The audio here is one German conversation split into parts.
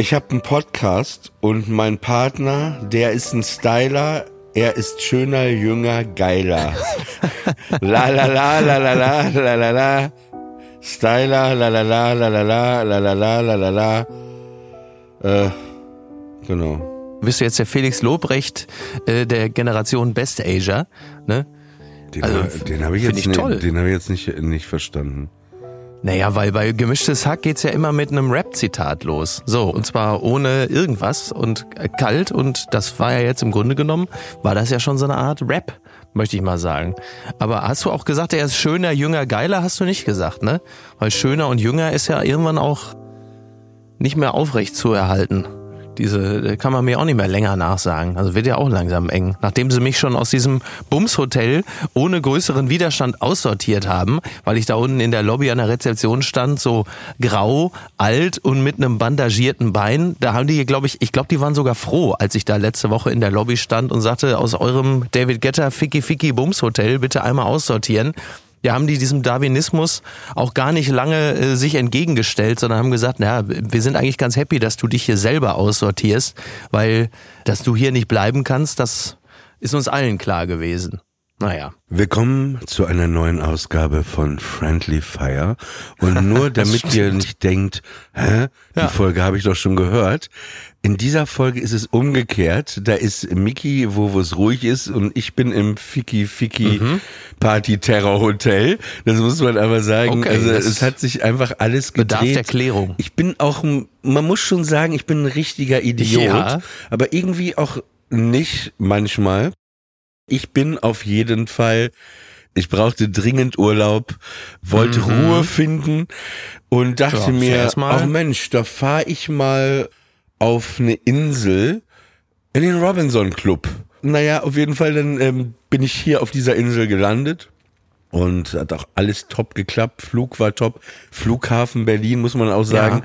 Ich habe einen Podcast und mein Partner, der ist ein Styler. Er ist schöner, jünger, geiler. la la la la la la la la la. Styler, la la la la la la la la la la la la. Äh, genau. Bist du jetzt der Felix Lobrecht äh, der Generation Best Asia? Ne? Den, Also, den habe ich jetzt, ich nicht- den hab ich jetzt nicht, nicht verstanden. Naja, weil bei Gemischtes Hack geht's ja immer mit einem Rap-Zitat los. So, und zwar ohne irgendwas und kalt und das war ja jetzt im Grunde genommen, war das ja schon so eine Art Rap, möchte ich mal sagen. Aber hast du auch gesagt, er ist schöner, jünger, geiler, hast du nicht gesagt, ne? Weil schöner und jünger ist ja irgendwann auch nicht mehr aufrecht zu erhalten. Diese äh, kann man mir auch nicht mehr länger nachsagen. Also wird ja auch langsam eng. Nachdem sie mich schon aus diesem Bumshotel ohne größeren Widerstand aussortiert haben, weil ich da unten in der Lobby an der Rezeption stand, so grau, alt und mit einem bandagierten Bein. Da haben die, glaube ich, ich glaube, die waren sogar froh, als ich da letzte Woche in der Lobby stand und sagte, aus eurem David Getter Ficky Ficky Bumshotel bitte einmal aussortieren. Ja, haben die diesem Darwinismus auch gar nicht lange äh, sich entgegengestellt, sondern haben gesagt, na, wir sind eigentlich ganz happy, dass du dich hier selber aussortierst, weil dass du hier nicht bleiben kannst, das ist uns allen klar gewesen. Naja. Willkommen zu einer neuen Ausgabe von Friendly Fire. Und nur damit ihr nicht denkt, hä, die Ja. Folge habe ich doch schon gehört. In dieser Folge ist es umgekehrt. Da ist Mickey, wo wo es ruhig ist, und ich bin im Ficky Ficky Mhm. Party Terror Hotel. Das muss man aber sagen. Okay, also es hat sich einfach alles gedreht. bedarf Erklärung. Ich bin auch, man muss schon sagen, ich bin ein richtiger Idiot. Ja. Aber irgendwie auch nicht manchmal. Ich bin auf jeden Fall, ich brauchte dringend Urlaub, wollte Ruhe finden und dachte Mhm. Ja, mir, ach Mensch, da fahre ich mal auf eine Insel in den Robinson Club. Naja, auf jeden Fall, dann ähm, bin ich hier auf dieser Insel gelandet. Und hat auch alles top geklappt. Flug war top. Flughafen Berlin, muss man auch sagen.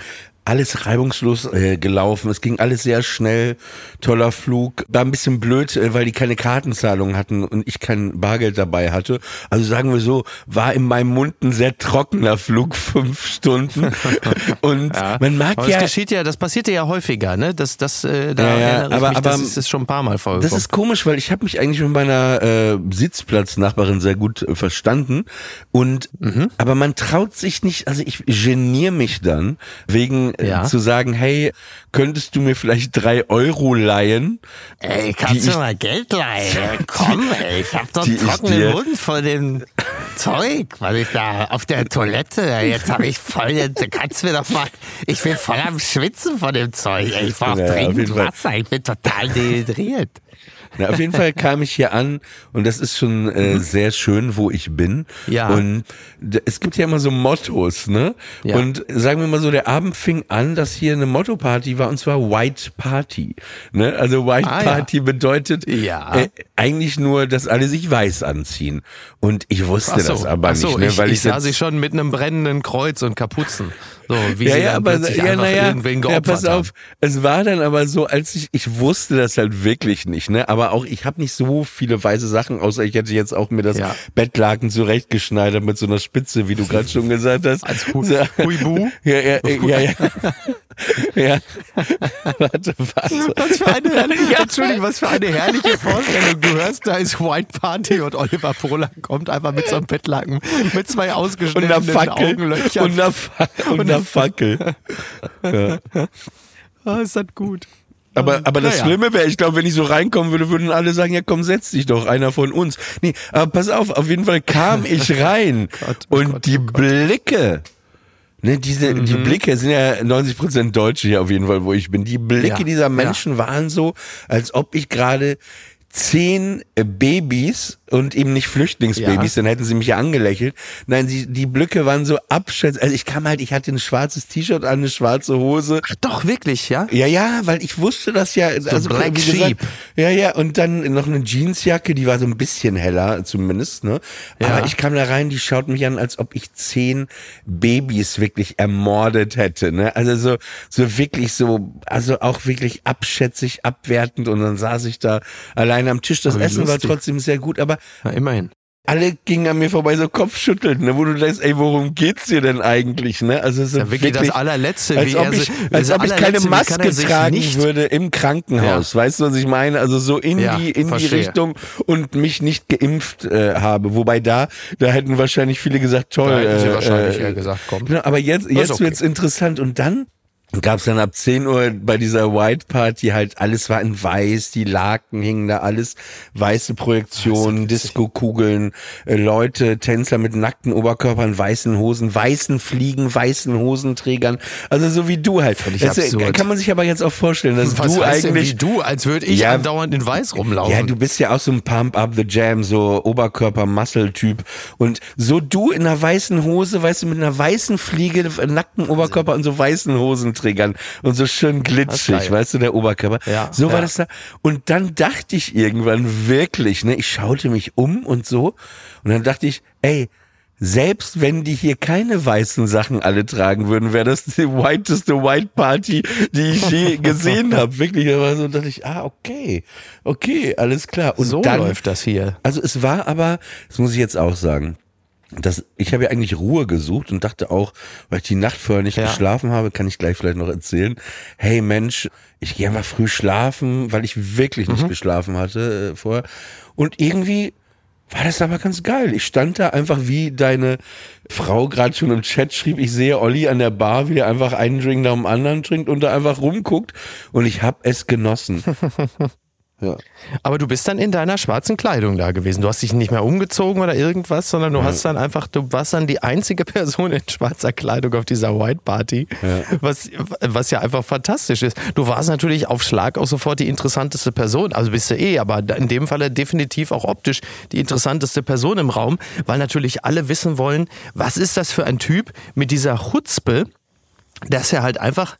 Alles reibungslos äh, gelaufen. Es ging alles sehr schnell. Toller Flug. War ein bisschen blöd, äh, weil die keine Kartenzahlung hatten und ich kein Bargeld dabei hatte. Also sagen wir so, war in meinem Mund ein sehr trockener Flug, fünf Stunden. und man mag Aber ja. das geschieht ja, das passiert ja häufiger, ne? Das, das, äh, da Ja, ja, erinnere ich aber- mich, aber- das ist, ist schon ein paar Mal vorgekommen. Das ist komisch, weil ich habe mich eigentlich mit meiner äh, Sitzplatznachbarin sehr gut äh, verstanden und Mhm. aber man traut sich nicht, also ich geniere mich dann wegen Ja. zu sagen, hey, könntest du mir vielleicht drei Euro leihen? Ey, kannst du du mal Geld leihen? Komm, ey, ich hab doch ich trockenen Mund von dem Zeug, weil ich da auf der Toilette, jetzt habe ich voll, jetzt kannst du mir doch mal, ich bin voll am Schwitzen von dem Zeug. Ey, ich brauche Ja, auf jeden dringend. Wasser, ich bin total dehydriert. Na, auf jeden Fall kam ich hier an und das ist schon äh, sehr schön, wo ich bin. Mhm. Ja. Und es gibt ja immer so Mottos, ne? Ja. Und sagen wir mal so, der Abend fing an, dass hier eine Motto-Party war und zwar White Party. Ne? Also White Ah, ja. Party bedeutet Ja. äh, eigentlich nur, dass alle sich weiß anziehen. Und ich wusste das aber so, nicht, ne? ich, weil ich ich, sah sie schon mit einem brennenden Kreuz und Kapuzen. So, wie ja, sie ja, dann aber plötzlich ja, einfach naja, irgendwen ja, geopfert pass auf, haben. es war dann aber so, als ich, ich wusste das halt wirklich nicht, ne, aber auch, ich habe nicht so viele weiße Sachen, außer ich hätte jetzt auch mir das Ja. Bettlaken zurechtgeschneidert mit so einer Spitze, wie du gerade schon gesagt hast. Als Hu So. Huibu. Ja, ja, ja, ja. ja. warte, warte. Was für eine herrliche, Entschuldigung, was für eine herrliche Vorstellung. Du hörst, da ist White Party und Oliver Pola kommt einfach mit so einem Bettlaken mit zwei ausgeschnittenen. Augenlöchern. Und einer, Fa und einer Fackel. Ja. Ah, ist das gut. Aber, aber das Naja. Schlimme wäre, ich glaube, wenn ich so reinkommen würde, würden alle sagen, ja komm, setz dich doch, einer von uns. Nee, aber pass auf, auf jeden Fall kam ich rein Gott, oh und Gott, die oh Gott. Blicke, ne, diese, die Blicke sind ja 90 Prozent Deutsche hier auf jeden Fall, wo ich bin. Die Blicke Ja, dieser Menschen waren so, als ob ich gerade zehn äh, Babys und eben nicht Flüchtlingsbabys, Ja. dann hätten sie mich ja angelächelt. Nein, sie, die Blicke waren so abschätzend. Also ich kam halt, ich hatte ein schwarzes T-Shirt an, eine schwarze Hose. Ach doch, wirklich, ja? Ja, ja, weil ich wusste das ja. also, Black gesagt, Sheep. Ja, ja, und dann noch eine Jeansjacke, die war so ein bisschen heller zumindest, ne? Ja. Aber ich kam da rein, die schaut mich an, als ob ich zehn Babys wirklich ermordet hätte, ne? Also so, so wirklich so, also auch wirklich abschätzig, abwertend und dann saß ich da alleine am Tisch. Das Aber Essen war lustig. trotzdem sehr gut, aber Na, immerhin. alle gingen an mir vorbei, so Kopfschütteln, ne? Wo du denkst, ey, worum geht's dir denn eigentlich, ne? Also so Ja, wirklich, das allerletzte, als wie ob er ich, als ob ich keine Maske tragen würde im Krankenhaus. Weißt du, was ich meine? Also so in Ja, die in verstehe. die Richtung und mich nicht geimpft äh, habe. Wobei da da hätten wahrscheinlich viele gesagt, toll. Da hätten sie äh, wahrscheinlich äh, eher gesagt, komm. Genau, aber jetzt jetzt okay. wird's interessant und dann gab es dann ab 10 Uhr bei dieser White Party halt, alles war in weiß, die Laken hingen da alles, weiße Projektionen, Disco-Kugeln, äh, Leute, Tänzer mit nackten Oberkörpern, weißen Hosen, weißen Fliegen, weißen Hosenträgern, also so wie du halt. Völlig Das, äh, absurd. kann man sich aber jetzt auch vorstellen, dass Was du heißt denn eigentlich... wie du, als würde ich Ja. andauernd in Weiß rumlaufen? Ja, du bist ja auch so ein Pump Up the Jam, so Oberkörper-Muscle-Typ. Und so du in einer weißen Hose, weißt du, mit einer weißen Fliege, nackten Oberkörper und so weißen Hosenträgern und so schön glitschig, weißt du, der Oberkörper. Ja, so war ja. das da. Und dann dachte ich irgendwann wirklich, ne, ich schaute mich um und so. Und dann dachte ich, ey, selbst wenn die hier keine weißen Sachen alle tragen würden, wäre das die whiteste White Party, die ich je gesehen habe. Wirklich, da war so, dachte ich, ah, okay, okay, alles klar. Und so dann, läuft das hier. also es war aber, das muss ich jetzt auch sagen, das, ich habe ja eigentlich Ruhe gesucht und dachte auch, weil ich die Nacht vorher nicht Ja. geschlafen habe, kann ich gleich vielleicht noch erzählen. Hey Mensch, ich gehe einfach früh schlafen, weil ich wirklich nicht geschlafen hatte äh, vorher. Und irgendwie war das aber ganz geil. Ich stand da einfach, wie deine Frau gerade schon im Chat schrieb, ich sehe Olli an der Bar, wie der einfach einen Drink nach dem anderen trinkt und da einfach rumguckt. Und ich habe es genossen. ja. Aber du bist dann in deiner schwarzen Kleidung da gewesen. Du hast dich nicht mehr umgezogen oder irgendwas, sondern du hast dann einfach, du warst dann die einzige Person in schwarzer Kleidung auf dieser White Party, Was, was ja einfach fantastisch ist. Du warst natürlich auf Schlag auch sofort die interessanteste Person, also bist du eh, aber in dem Falle definitiv auch optisch die interessanteste Person im Raum, weil natürlich alle wissen wollen, was ist das für ein Typ mit dieser Chutzpe, dass er halt einfach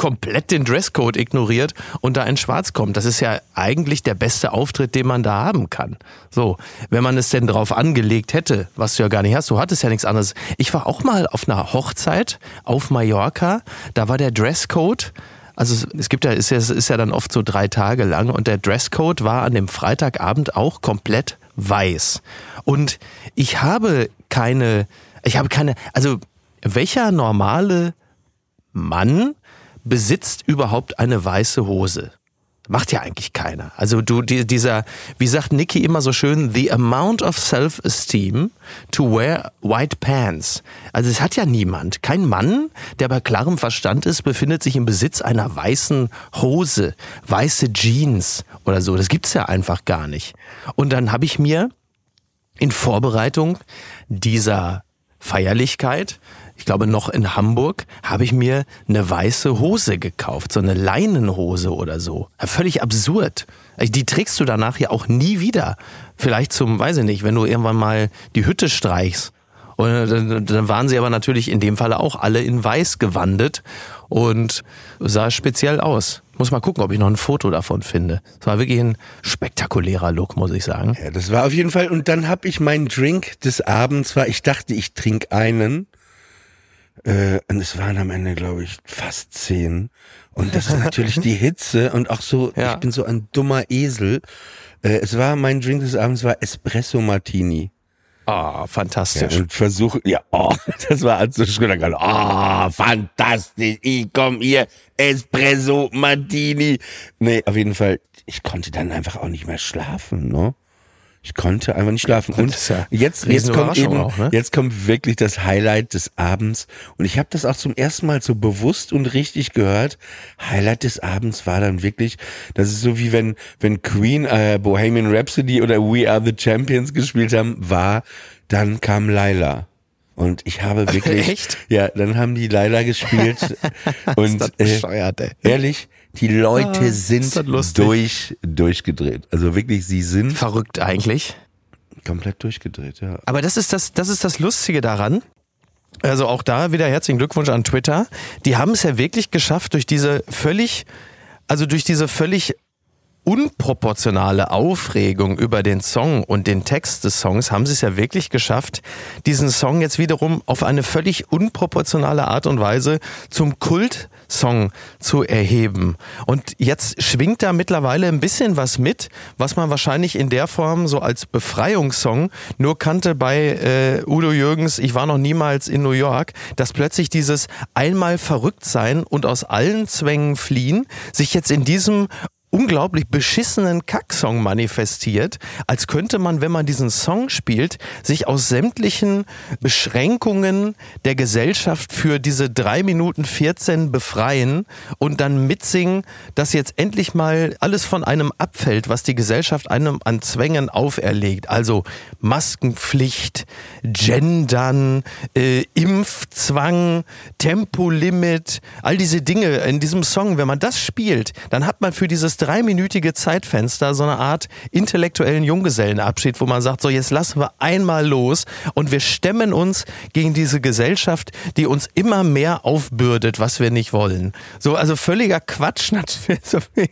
komplett den Dresscode ignoriert und da in Schwarz kommt. Das ist ja eigentlich der beste Auftritt, den man da haben kann. So, wenn man es denn drauf angelegt hätte, was du ja gar nicht hast, du hattest ja nichts anderes. Ich war auch mal auf einer Hochzeit auf Mallorca, da war der Dresscode also es- gibt ja, ist ja, ist ja dann oft so drei Tage lang und der Dresscode war an dem Freitagabend auch komplett weiß. Und ich habe keine, ich habe keine, also welcher normale Mann besitzt überhaupt eine weiße Hose? Macht ja eigentlich keiner. Also du, die, dieser, wie sagt Nicky immer so schön, the amount of self-esteem to wear white pants. Also es hat ja niemand. Kein Mann, der bei klarem Verstand ist, befindet sich im Besitz einer weißen Hose, weiße Jeans oder so. Das gibt's ja einfach gar nicht. Und dann habe ich mir in Vorbereitung dieser Feierlichkeit, ich glaube noch in Hamburg, habe ich mir eine weiße Hose gekauft, so eine Leinenhose oder so. Völlig absurd. Die trägst du danach ja auch nie wieder. Vielleicht zum, weiß ich nicht, wenn du irgendwann mal die Hütte streichst. Und dann, dann waren sie aber natürlich in dem Falle auch alle in weiß gewandet und sah speziell aus. Muss mal gucken, ob ich noch ein Foto davon finde. Es war wirklich ein spektakulärer Look, muss ich sagen. Ja, das war auf jeden Fall. Und dann habe ich meinen Drink des Abends war, ich dachte, ich trinke einen. Äh, und es waren am Ende, glaube ich, fast zehn. Und das ist natürlich die Hitze und auch so, Ja. ich bin so ein dummer Esel. Äh, es war, mein Drink des Abends war Espresso Martini. Ah, Ja, fantastisch. und versuche, ja, oh, das war also schon gerade, oh, fantastisch, ich komm hier, Espresso Martini. Nee, auf jeden Fall, ich konnte dann einfach auch nicht mehr schlafen, ne? Ich konnte einfach nicht schlafen. Und ist ja jetzt, jetzt kommt eben, auch, ne? jetzt kommt wirklich das Highlight des Abends. Und ich habe das auch zum ersten Mal so bewusst und richtig gehört. Highlight des Abends war dann wirklich, das ist so wie wenn, wenn Queen äh, Bohemian Rhapsody oder We Are the Champions gespielt haben, war, dann kam Laila. Und ich habe wirklich, Echt? ja, dann haben die Laila gespielt. und das äh, bescheuert, ey. ehrlich, die Leute Ah, sind durch, durchgedreht. Also wirklich, sie sind Verrückt eigentlich. komplett durchgedreht, ja. Aber das ist das, das ist das Lustige daran. Also auch da wieder herzlichen Glückwunsch an Twitter. Die haben es ja wirklich geschafft, durch diese völlig, also durch diese völlig unproportionale Aufregung über den Song und den Text des Songs haben sie es ja wirklich geschafft, diesen Song jetzt wiederum auf eine völlig unproportionale Art und Weise zum Kultsong zu erheben. Und jetzt schwingt da mittlerweile ein bisschen was mit, was man wahrscheinlich in der Form so als Befreiungssong nur kannte bei äh, Udo Jürgens, ich war noch niemals in New York, dass plötzlich dieses einmal verrückt sein und aus allen Zwängen fliehen sich jetzt in diesem unglaublich beschissenen Kacksong manifestiert, als könnte man, wenn man diesen Song spielt, sich aus sämtlichen Beschränkungen der Gesellschaft für diese drei Minuten 14 befreien und dann mitsingen, dass jetzt endlich mal alles von einem abfällt, was die Gesellschaft einem an Zwängen auferlegt. Also Maskenpflicht, Gendern, äh, Impfzwang, Tempolimit, all diese Dinge in diesem Song, wenn man das spielt, dann hat man für dieses dreiminütige Zeitfenster so eine Art intellektuellen Junggesellenabschied, wo man sagt, so jetzt lassen wir einmal los und wir stemmen uns gegen diese Gesellschaft, die uns immer mehr aufbürdet, was wir nicht wollen. So, also völliger Quatsch.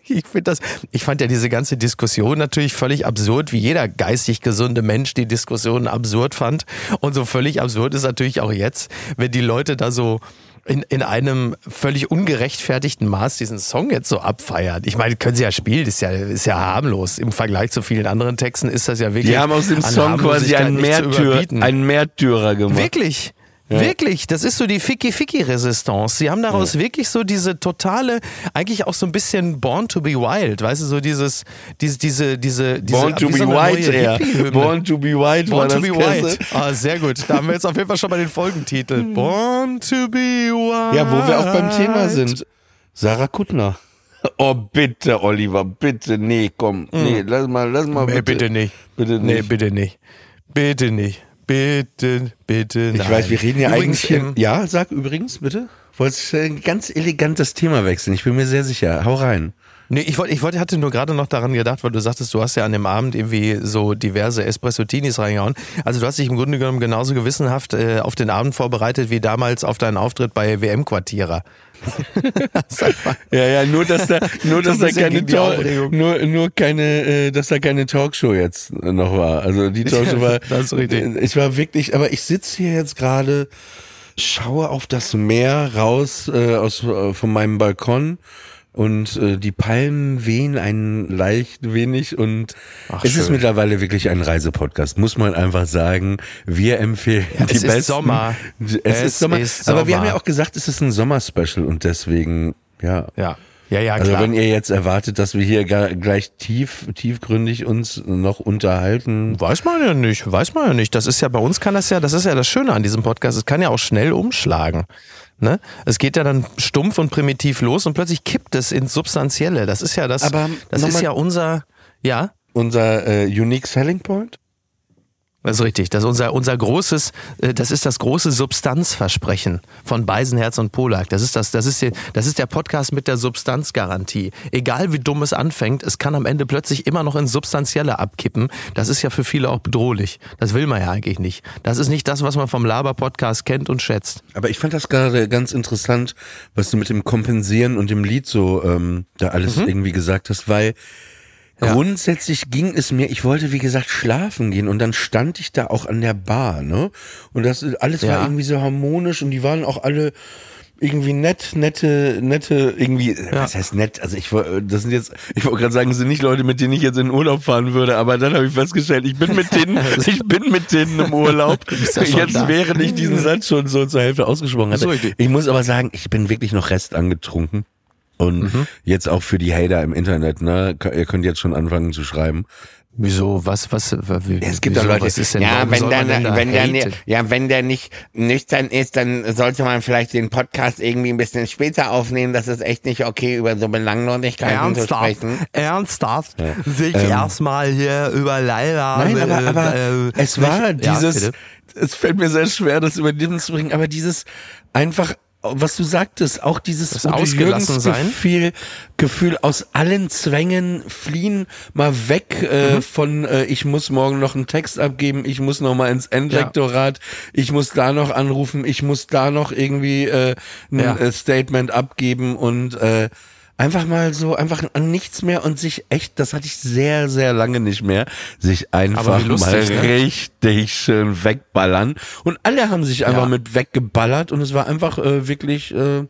Ich finde das, ich fand ja diese ganze Diskussion natürlich völlig absurd, wie jeder geistig gesunde Mensch die Diskussion absurd fand. Und so völlig absurd ist natürlich auch jetzt, wenn die Leute da so in, in einem völlig ungerechtfertigten Maß diesen Song jetzt so abfeiern. Ich meine, können sie ja spielen, ist ja, ist ja harmlos. Im Vergleich zu vielen anderen Texten ist das ja wirklich. Die haben aus dem Song quasi einen, nicht zu Märtyr, überbieten. einen Märtyrer gemacht. Wirklich. Wirklich, das ist so die Ficky-Ficky-Resistance. Sie haben daraus wirklich so diese totale, eigentlich auch so ein bisschen Born to be Wild, weißt du, so dieses, diese, diese, diese, diese Born to wie be eher. Hippie-Hymne. Born to be war Born to be. White. Ah, sehr gut. Da haben wir jetzt auf jeden Fall schon mal den Folgentitel. Born to be Wild. Ja, wo wir auch beim Thema sind. Sarah Kuttner. Oh, bitte, Oliver, bitte. Nee, komm. Nee, lass mal, lass mal. Nee, bitte. bitte nicht. Bitte Nee, nicht. bitte nicht. Bitte nicht. Bitte, bitte Ich nein. weiß, wir reden ja Übrigens, eigentlich hier. ähm, Ja, sag übrigens, bitte. Wolltest du ein ganz elegantes Thema wechseln? Ich bin mir sehr sicher. Hau rein. Nee, ich wollte, ich wollte, hatte nur gerade noch daran gedacht, weil du sagtest, du hast ja an dem Abend irgendwie so diverse Espresso-Tinis reingehauen. Also du hast dich im Grunde genommen genauso gewissenhaft äh, auf den Abend vorbereitet wie damals auf deinen Auftritt bei WM-Quartierer. Ja, ja, nur dass da, nur dass ein da keine Talk, nur, nur keine, äh, dass da keine Talkshow jetzt noch war. Also die Talkshow war, Das ist richtig. äh, ich war wirklich, aber ich sitze hier jetzt gerade, schaue auf das Meer raus äh, aus äh, von meinem Balkon. Und äh, die Palmen wehen ein leicht wenig und Ach, es ist schön. mittlerweile wirklich ein Reisepodcast, muss man einfach sagen. Wir empfehlen die es ist besten. Sommer. Es, Es ist Sommer. ist Aber wir haben Sommer. ja auch gesagt, es ist ein Sommerspecial und deswegen, ja. Ja. Ja, ja, Also klar. wenn ihr jetzt erwartet, dass wir hier gleich tief, tiefgründig uns noch unterhalten. Weiß man ja nicht, weiß man ja nicht. Das ist ja bei uns kann das ja, das ist ja das Schöne an diesem Podcast. Es kann ja auch schnell umschlagen. Ne? Es geht ja dann stumpf und primitiv los und plötzlich kippt es ins Substanzielle. Das ist ja das, Aber das ist mal- ja unser, ja, Unser äh, Unique Selling Point? Das ist richtig. Das ist unser, unser großes, äh, das ist das große Substanzversprechen von Beisenherz und Polak. Das ist das, das ist, das ist der Podcast mit der Substanzgarantie. Egal wie dumm es anfängt, es kann am Ende plötzlich immer noch ins Substanzielle abkippen. Das ist ja für viele auch bedrohlich. Das will man ja eigentlich nicht. Das ist nicht das, was man vom Laber-Podcast kennt und schätzt. Aber ich fand das gerade ganz interessant, was du mit dem Kompensieren und dem Lied so ähm, da alles irgendwie gesagt hast, weil Ja. grundsätzlich ging es mir, ich wollte wie gesagt schlafen gehen und dann stand ich da auch an der Bar, ne? Und das alles Ja. war irgendwie so harmonisch und die waren auch alle irgendwie nett, nette, nette, irgendwie, was heißt nett? Also ich wollte, das sind jetzt, ich wollte gerade sagen, sind nicht Leute, mit denen ich jetzt in den Urlaub fahren würde, aber dann habe ich festgestellt, ich bin mit denen, ich bin mit denen im Urlaub. ja jetzt da. während ich diesen Satz schon so zur Hälfte ausgesprochen hatte. So, ich- Ich muss aber sagen, ich bin wirklich noch rest angetrunken. Und Mhm. jetzt auch für die Hater im Internet, ne? Ihr könnt jetzt schon anfangen zu schreiben. Wieso? Was, was, wie, Es gibt wieso, Leute, was ist denn, ja, wenn der, da wenn der, haten? ja, wenn der nicht nüchtern ist, dann sollte man vielleicht den Podcast irgendwie ein bisschen später aufnehmen. Das ist echt nicht okay, über so Belanglosigkeiten zu Ernsthaft, sprechen. ernsthaft, sich erstmal hier über Leila. Ähm. Nein, aber, äh, aber äh, es war nicht- ja, dieses, bitte. es fällt mir sehr schwer, das über den zu bringen, aber dieses einfach, was du sagtest, auch dieses Das ausgelassen sein? Gefühl, Gefühl aus allen Zwängen fliehen, mal weg äh, Mhm. von äh, ich muss morgen noch einen Text abgeben, ich muss noch mal ins Endlektorat, ich muss da noch anrufen, ich muss da noch irgendwie äh, ein Ja. äh, Statement abgeben und äh, einfach mal so einfach an nichts mehr und sich echt, das hatte ich sehr, sehr lange nicht mehr, sich einfach lustig, mal ne? richtig schön wegballern. Und alle haben sich einfach Ja. mit weggeballert und es war einfach äh, wirklich, äh,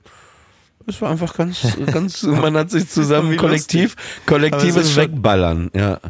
es war einfach ganz, ganz, man hat sich zusammen Wie kollektiv, kollektives Wegballern, ja.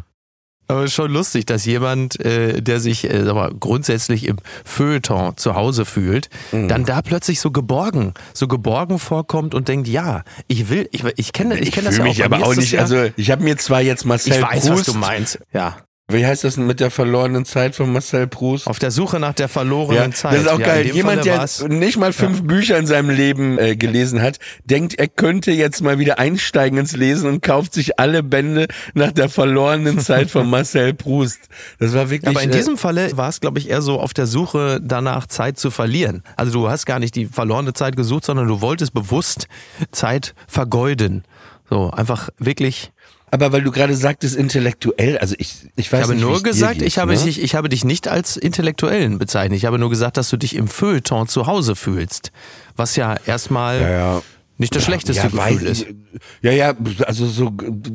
Aber ist schon lustig, dass jemand, äh, der sich äh, sag mal, grundsätzlich im Feuilleton zu Hause fühlt, Mhm. dann da plötzlich so geborgen, so geborgen vorkommt und denkt, ja, ich will, ich, ich kenne, ich Ich kenne das ja auch. mich aber auch nicht, ja, also ich habe mir zwar jetzt Marcel ich weiß, Proust, was du meinst. Ja, wie heißt das denn mit der verlorenen Zeit von Marcel Proust? auf der Suche nach der verlorenen Ja, Zeit. das ist auch ja, geil. Jemand, der nicht mal fünf Bücher in seinem Leben äh, gelesen hat, denkt, er könnte jetzt mal wieder einsteigen ins Lesen und kauft sich alle Bände nach der verlorenen Zeit von Marcel Proust. Das war wirklich. Aber in äh, diesem Falle war es, glaube ich, eher so auf der Suche danach, Zeit zu verlieren. Also du hast gar nicht die verlorene Zeit gesucht, sondern du wolltest bewusst Zeit vergeuden. So, einfach wirklich. Aber weil du gerade sagtest, intellektuell, also ich, ich weiß Ich habe nicht, nur gesagt, geht, ich habe, ne? dich, ich habe dich nicht als Intellektuellen bezeichnet. Ich habe nur gesagt, dass du dich im Feuilleton zu Hause fühlst. Was ja erstmal Ja, ja. nicht das schlechteste ja, Gefühl ist. Ja, ja, also so,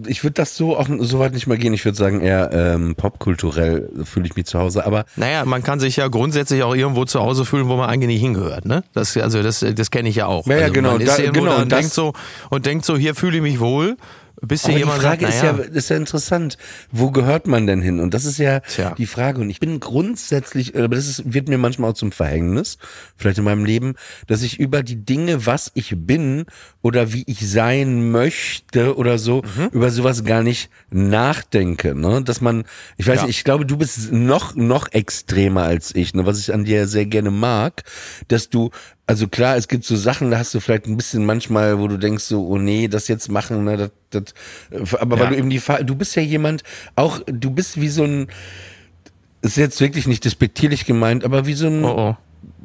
ich würde das so auch so weit nicht mal gehen. Ich würde sagen, eher ähm, popkulturell fühle ich mich zu Hause. Aber Naja, man kann sich ja grundsätzlich auch irgendwo zu Hause fühlen, wo man eigentlich nicht hingehört, ne? Das, also das, das kenne ich ja auch. Ja, ja, also genau, Man ist da- irgendwo genau, da und und das- denkt so und denkt so, hier fühle ich mich wohl, bis Aber die Frage sagt, ist, ja, ist ja interessant. Wo gehört man denn hin? Und das ist ja Tja. die Frage. Und ich bin grundsätzlich, aber das ist, wird mir manchmal auch zum Verhängnis, vielleicht in meinem Leben, dass ich über die Dinge, was ich bin oder wie ich sein möchte oder so, Mhm. über sowas gar nicht nachdenke. Ne? Dass man, ich weiß Ja. nicht, ich glaube, du bist noch, noch extremer als ich, ne? was ich an dir sehr gerne mag, dass du also klar, es gibt so Sachen, da hast du vielleicht ein bisschen manchmal, wo du denkst so, oh nee, das jetzt machen, ne, das, das, äh, aber Ja. weil du eben die, du bist ja jemand, auch, du bist wie so ein, ist jetzt wirklich nicht despektierlich gemeint, aber wie so ein, oh, oh.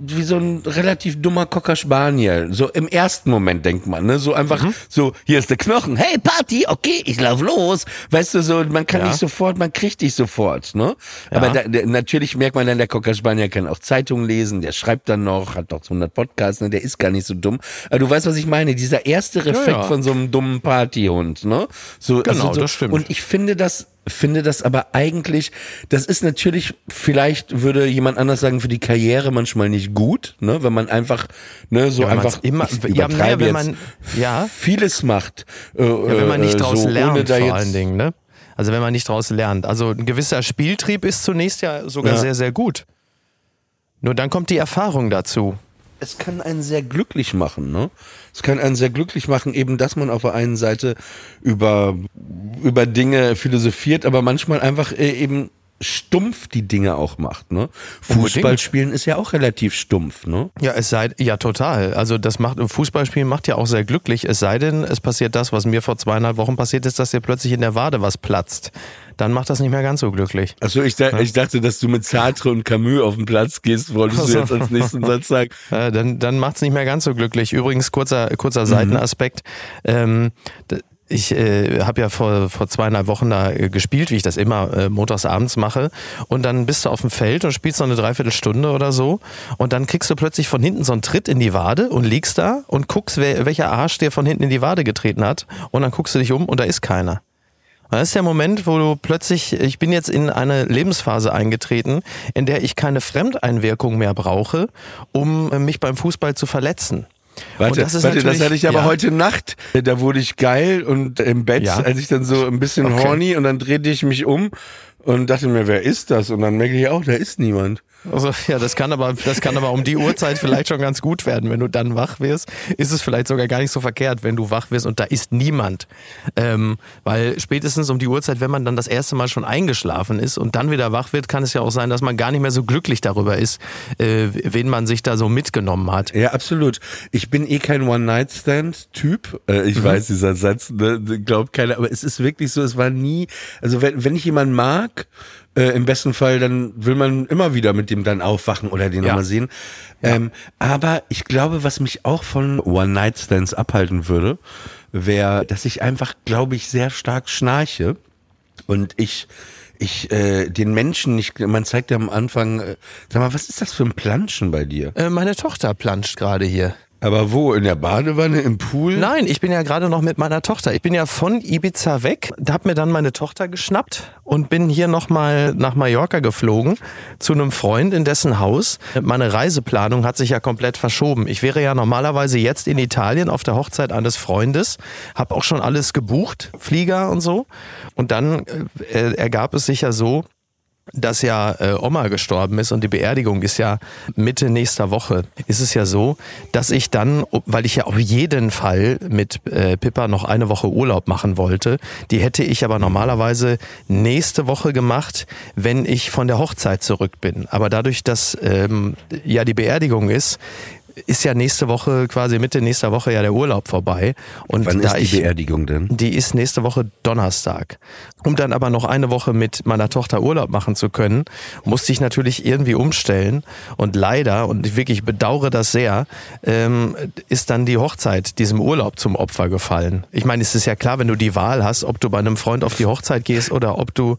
Wie so ein relativ dummer Cocker Spaniel. So im ersten Moment denkt man, ne, so einfach, Mhm. so, hier ist der Knochen, hey Party, okay, ich lauf los. Weißt du, so, man kann Ja. nicht sofort, man kriegt dich sofort, ne? Aber da, der, natürlich merkt man dann, der Cocker Spaniel kann auch Zeitungen lesen, der schreibt dann noch, hat doch 100 Podcasts, ne, der ist gar nicht so dumm. Aber du weißt, was ich meine, dieser erste Reflekt ja. von so einem dummen Partyhund, ne? So, Genau, so, das stimmt. Und ich finde das, finde das aber eigentlich, das ist natürlich, vielleicht würde jemand anders sagen, für die Karriere manchmal nicht gut, ne, wenn man einfach, ne, so Ja, einfach, immer- ich ja, übertreibe jetzt, man- ja. vieles macht. Äh, Ja, wenn man nicht äh, draus so, lernt, vor jetzt, allen Dingen, ne? Also wenn man nicht draus lernt. Also ein gewisser Spieltrieb ist zunächst ja sogar Ja. sehr, sehr gut. Nur dann kommt die Erfahrung dazu. es kann einen sehr glücklich machen, ne? Es kann einen sehr glücklich machen, eben, dass man auf der einen Seite über, über Dinge philosophiert, aber manchmal einfach äh, eben stumpf die Dinge auch macht, ne? Fußball spielen ist ja auch relativ stumpf, ne? Ja, es sei ja total. Also das macht im Fußballspielen macht ja auch sehr glücklich. Es sei denn, es passiert das, was mir vor zweieinhalb Wochen passiert ist, dass dir plötzlich in der Wade was platzt. Dann macht das nicht mehr ganz so glücklich. Achso, ich, da, ich dachte, dass du mit Sartre und Camus auf den Platz gehst, wolltest Ach du jetzt als nächsten Satz sagen. Äh, dann dann macht es nicht mehr ganz so glücklich. Übrigens, kurzer, kurzer Seitenaspekt. Ähm, ich äh, habe ja vor, vor zweieinhalb Wochen da äh, gespielt, wie ich das immer äh, montags abends mache. Und dann bist du auf dem Feld und spielst noch eine Dreiviertelstunde oder so. Und dann kriegst du plötzlich von hinten so einen Tritt in die Wade und liegst da und guckst, wer, welcher Arsch dir von hinten in die Wade getreten hat. Und dann guckst du dich um und da ist keiner. Das ist der Moment, wo du plötzlich, ich bin jetzt in eine Lebensphase eingetreten, in der ich keine Fremdeinwirkung mehr brauche, um mich beim Fußball zu verletzen. Warte, Und das ist warte, das hatte ich aber ja. heute Nacht. Da wurde ich geil und im Bett, Ja. als ich dann so ein bisschen Okay. horny und dann drehte ich mich um und dachte mir, wer ist das? Und dann merke ich auch, da ist niemand. Also, ja, das kann aber, das kann aber um die Uhrzeit vielleicht schon ganz gut werden. Wenn du dann wach wirst, ist es vielleicht sogar gar nicht so verkehrt, wenn du wach wirst und da ist niemand. Ähm, weil spätestens um die Uhrzeit, wenn man dann das erste Mal schon eingeschlafen ist und dann wieder wach wird, kann es ja auch sein, dass man gar nicht mehr so glücklich darüber ist, äh, wen man sich da so mitgenommen hat. Ja, absolut. Ich bin eh kein One-Night-Stand-Typ. Äh, Mhm. ich weiß, dieser Satz, ne, glaubt keiner, aber es ist wirklich so, es war nie, also wenn, wenn ich jemanden mag, äh, im besten Fall, dann will man immer wieder mit dem dann aufwachen oder den Ja. nochmal sehen. Ähm, aber ich glaube, was mich auch von One-Night-Stands abhalten würde, wäre, dass ich einfach, glaube ich, sehr stark schnarche und ich ich äh, den Menschen nicht, man zeigt ja am Anfang, äh, sag mal, was ist das für ein Planschen bei dir? Äh, meine Tochter planscht gerade hier. Aber wo? In der Badewanne, im Pool? Nein, ich bin ja gerade noch mit meiner Tochter. Ich bin ja von Ibiza weg, hab mir dann meine Tochter geschnappt und bin hier nochmal nach Mallorca geflogen zu einem Freund in dessen Haus. Meine Reiseplanung hat sich ja komplett verschoben. Ich wäre ja normalerweise jetzt in Italien auf der Hochzeit eines Freundes, habe auch schon alles gebucht, Flieger und so. Und dann äh, ergab es sich ja so, dass ja äh, Oma gestorben ist und die Beerdigung ist ja Mitte nächster Woche, ist es ja so, dass ich dann, weil ich ja auf jeden Fall mit äh, Pippa noch eine Woche Urlaub machen wollte, die hätte ich aber normalerweise nächste Woche gemacht, wenn ich von der Hochzeit zurück bin. Aber dadurch, dass ähm, ja die Beerdigung ist, ist ja nächste Woche, quasi Mitte nächster Woche ja der Urlaub vorbei. Und Wann da ist die ich, Beerdigung denn? die ist nächste Woche Donnerstag. Um dann aber noch eine Woche mit meiner Tochter Urlaub machen zu können, musste ich natürlich irgendwie umstellen. Und leider, und ich wirklich bedauere das sehr, ähm, ist dann die Hochzeit diesem Urlaub zum Opfer gefallen. Ich meine, es ist ja klar, wenn du die Wahl hast, ob du bei einem Freund auf die Hochzeit gehst oder ob du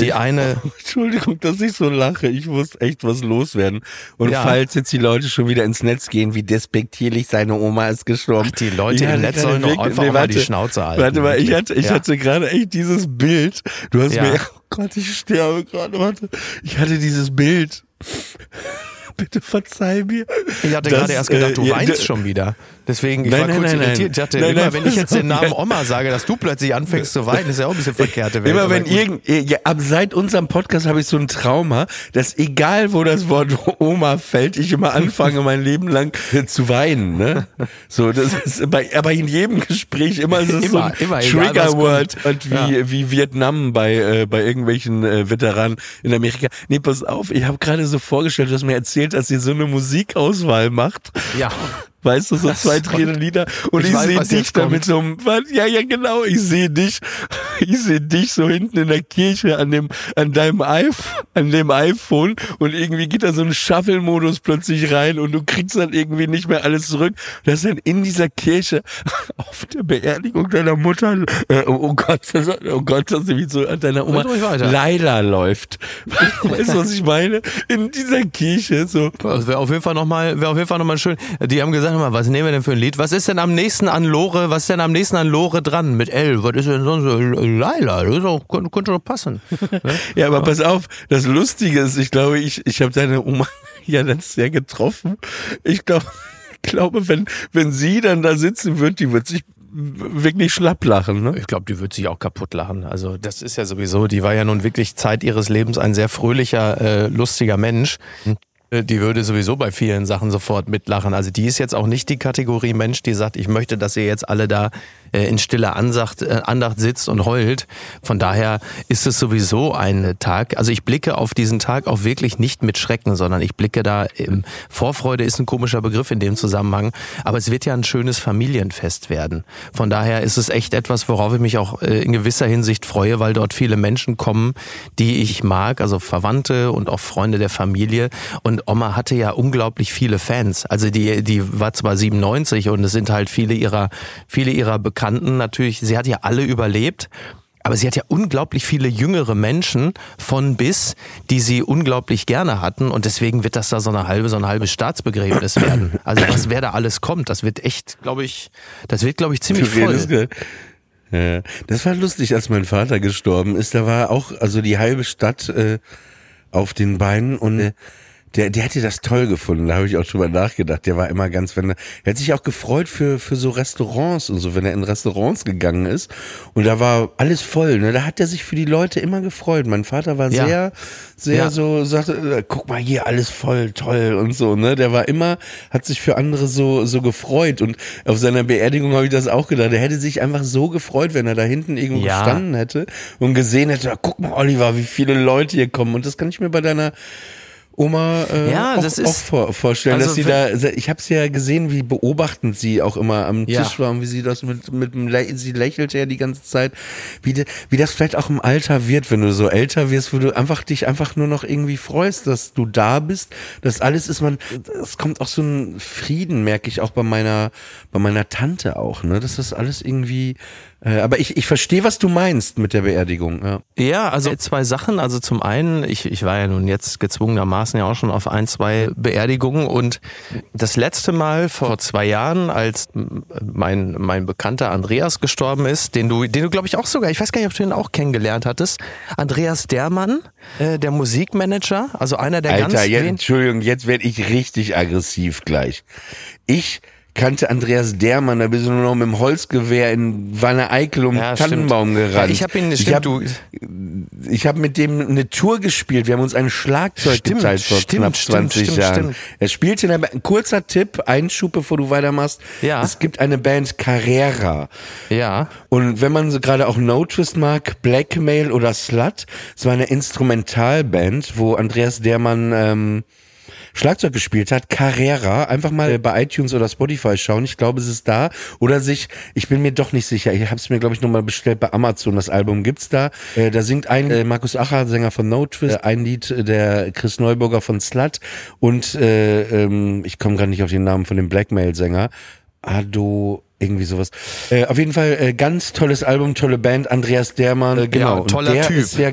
die eine Entschuldigung, dass ich so lache. Ich muss echt was loswerden. Und Ja. falls jetzt die Leute schon wieder ins Netz gehen, wie despektierlich seine Oma ist gestorben. Ach, die Leute im Netz sollen doch einfach auch mal die Schnauze halten. Warte mal, ich hatte, ich Ja. hatte gerade echt dieses Bild. Du hast Ja. mir, oh Gott, ich sterbe gerade, warte. Ich hatte dieses Bild. Bitte verzeih mir. Ich hatte Das, gerade erst gedacht, äh, du ja, weinst schon wieder. Deswegen, ich Nein, war nein, kurz nein, irritiert. Ich dachte, Nein, immer nein, wenn ich jetzt den. Namen Oma sage, dass du plötzlich anfängst zu weinen, ist ja auch ein bisschen verkehrte Welt. Immer wenn irgend, ja, seit unserem Podcast habe ich so ein Trauma, dass egal wo das Wort Oma fällt, ich immer anfange mein Leben lang zu weinen, ne? So, das ist bei, aber in jedem Gespräch immer ist es so Immer, ein egal, was Triggerword und wie, wie Vietnam bei, äh, bei irgendwelchen äh, Veteranen in Amerika. Nee, pass auf, ich habe gerade so vorgestellt, du hast mir erzählt, dass ihr so eine Musikauswahl macht. Ja. Weißt du, so zwei Tränen Lieder. Und Ich ich, sehe dich da kommt. mit so einem, ja, ja, genau, ich sehe dich, ich sehe dich so hinten in der Kirche an dem, an deinem iPhone, an dem iPhone und irgendwie geht da so ein Shuffle-Modus plötzlich rein und du kriegst dann irgendwie nicht mehr alles zurück. Das ist dann in dieser Kirche auf der Beerdigung deiner Mutter, äh, oh, oh Gott, das, oh Gott, das ist wie so an deiner Oma. Laila läuft. Weißt du, was ich meine? In dieser Kirche, so, Das wäre auf jeden Fall nochmal, wäre auf jeden Fall nochmal schön. Die haben gesagt, mal, was nehmen wir denn für ein Lied? Was ist denn am nächsten an Lore, was ist denn am nächsten an Lore dran? Mit L, was ist denn sonst so? Laila, das ist auch, könnte, könnte doch passen. Ne? Ja, aber pass auf, das Lustige ist, ich glaube, ich, ich habe deine Oma ja dann sehr getroffen. Ich glaube, glaube, wenn, wenn sie dann da sitzen wird, die wird sich wirklich schlapp lachen, ne? Ich glaube, die wird sich auch kaputt lachen. Also das ist ja sowieso, die war ja nun wirklich Zeit ihres Lebens ein sehr fröhlicher, äh, lustiger Mensch. Äh, Die würde sowieso bei vielen Sachen sofort mitlachen. Also die ist jetzt auch nicht die Kategorie Mensch, die sagt, ich möchte, dass ihr jetzt alle da äh, in stiller Ansacht, äh, Andacht sitzt und heult. Von daher ist es sowieso ein Tag. Also ich blicke auf diesen Tag auch wirklich nicht mit Schrecken, sondern ich blicke da, im Vorfreude ist ein komischer Begriff in dem Zusammenhang, aber es wird ja ein schönes Familienfest werden. Von daher ist es echt etwas, worauf ich mich auch in gewisser Hinsicht freue, weil dort viele Menschen kommen, die ich mag, also Verwandte und auch Freunde der Familie. Und Oma hatte ja unglaublich viele Fans. Also die, die war zwar 97 und es sind halt viele ihrer, viele ihrer Bekannten natürlich, sie hat ja alle überlebt. Aber sie hat ja unglaublich viele jüngere Menschen von bis, die sie unglaublich gerne hatten. Und deswegen wird das da so eine halbe, so ein halbes Staatsbegräbnis werden. Also was, wer da alles kommt, das wird echt, glaube ich, das wird, glaube ich, ziemlich voll. Ja, das war lustig, als mein Vater gestorben ist. Da war auch also die halbe Stadt äh, auf den Beinen und äh, der, der hätte das toll gefunden. Da habe ich auch drüber nachgedacht. Der war immer ganz, wenn er, er hat sich auch gefreut für für so Restaurants und so, wenn er in Restaurants gegangen ist und da war alles voll. Ne, da hat er sich für die Leute immer gefreut. Mein Vater war Ja. sehr, sehr Ja. so sagte, äh, guck mal hier alles voll toll und so. Ne, der war immer, hat sich für andere so so gefreut und auf seiner Beerdigung habe ich das auch gedacht. Er hätte sich einfach so gefreut, wenn er da hinten irgendwo Ja. gestanden hätte und gesehen hätte, "Ah, guck mal Oliver, wie viele Leute hier kommen. Und das kann ich mir bei deiner Oma äh, Ja, auch, das ist- auch vor, vorstellen, also dass sie da, ich habe sie ja gesehen, wie beobachtend sie auch immer am Ja. Tisch war und wie sie das mit, mit sie lächelte ja die ganze Zeit, wie, de, wie das vielleicht auch im Alter wird, wenn du so älter wirst, wo du einfach dich einfach nur noch irgendwie freust, dass du da bist, dass alles ist, man, es kommt auch so ein Frieden, merke ich auch bei meiner, bei meiner Tante auch, ne, das ist alles irgendwie, aber ich, ich verstehe, was du meinst mit der Beerdigung, ja. Ja, also zwei Sachen. Also zum einen, ich, ich war ja nun jetzt gezwungenermaßen ja auch schon auf ein, zwei Beerdigungen und das letzte Mal vor zwei Jahren, als mein, mein Bekannter Andreas gestorben ist, den du, den du glaube ich auch sogar, ich weiß gar nicht, ob du ihn auch kennengelernt hattest, Andreas Dermann, äh, der Musikmanager, also einer der Alter, ganz wen- Entschuldigung, jetzt werde ich richtig aggressiv gleich. Ich kannte Andreas Dermann, da bist du nur noch mit dem Holzgewehr in Wanne Eickel um Ja, den Tannenbaum stimmt. gerannt. Ja, ich hab ihn- ich stimmt, hab, ich hab mit dem eine Tour gespielt. Wir haben uns ein Schlagzeug Stimmt, geteilt vor stimmt, knapp stimmt, 20 stimmt, Jahren. stimmt. Er spielte in der Band, ein kurzer Tipp, Einschub, bevor du weitermachst. Ja. Es gibt eine Band Carrera. Ja. Und wenn man so gerade auch No Twist mag, Blackmail oder Slut, es war eine Instrumentalband, wo Andreas Dermann ähm, Schlagzeug gespielt hat, Carrera, einfach mal bei iTunes oder Spotify schauen. Ich glaube, es ist da. Oder sich, ich bin mir doch nicht sicher. Ich habe es mir, glaube ich, nochmal bestellt bei Amazon. Das Album gibt's da. Äh, da singt ein äh, Markus Acher, Sänger von No Twist, äh, ein Lied äh, der Chris Neuburger von Slut und äh, ähm, ich komme gerade nicht auf den Namen von dem Blackmail-Sänger. Ado, irgendwie sowas. Äh, auf jeden Fall äh, ganz tolles Album, tolle Band, Andreas Dermann. Äh, genau, Ja, toller Typ. Ist ja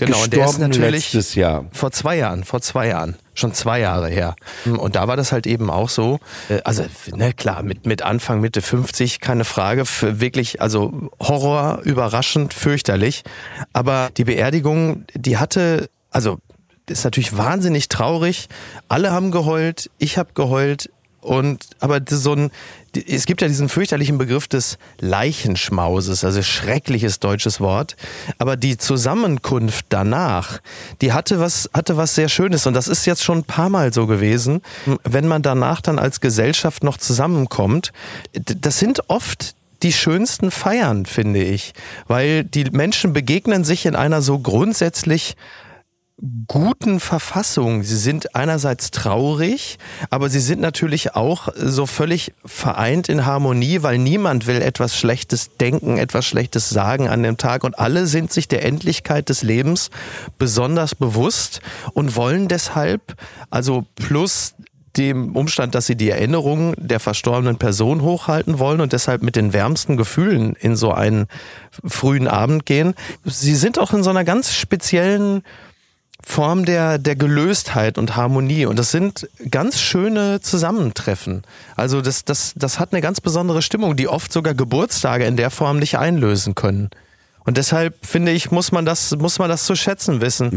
Genau, und der ist natürlich letztes Jahr. vor zwei Jahren, vor zwei Jahren, schon zwei Jahre her. Und da war das halt eben auch so, äh, also ne, klar, mit, mit Anfang, Mitte 50, keine Frage, wirklich, also Horror, überraschend, fürchterlich. Aber die Beerdigung, die hatte, also ist natürlich wahnsinnig traurig. Alle haben geheult, ich habe geheult. Und aber so ein, es gibt ja diesen fürchterlichen Begriff des Leichenschmauses, also schreckliches deutsches Wort. Aber die Zusammenkunft danach, die hatte was, hatte was sehr Schönes. Und das ist jetzt schon ein paar Mal so gewesen. Wenn man danach dann als Gesellschaft noch zusammenkommt, das sind oft die schönsten Feiern, finde ich. Weil die Menschen begegnen sich in einer so grundsätzlich guten Verfassung. Sie sind einerseits traurig, aber sie sind natürlich auch so völlig vereint in Harmonie, weil niemand will etwas Schlechtes denken, etwas Schlechtes sagen an dem Tag und alle sind sich der Endlichkeit des Lebens besonders bewusst und wollen deshalb, also plus dem Umstand, dass sie die Erinnerung der verstorbenen Person hochhalten wollen und deshalb mit den wärmsten Gefühlen in so einen frühen Abend gehen. Sie sind auch in so einer ganz speziellen Form der, der Gelöstheit und Harmonie. Und das sind ganz schöne Zusammentreffen. Also das, das, das hat eine ganz besondere Stimmung, die oft sogar Geburtstage in der Form nicht einlösen können. Und deshalb finde ich, muss man das, muss man das zu schätzen wissen.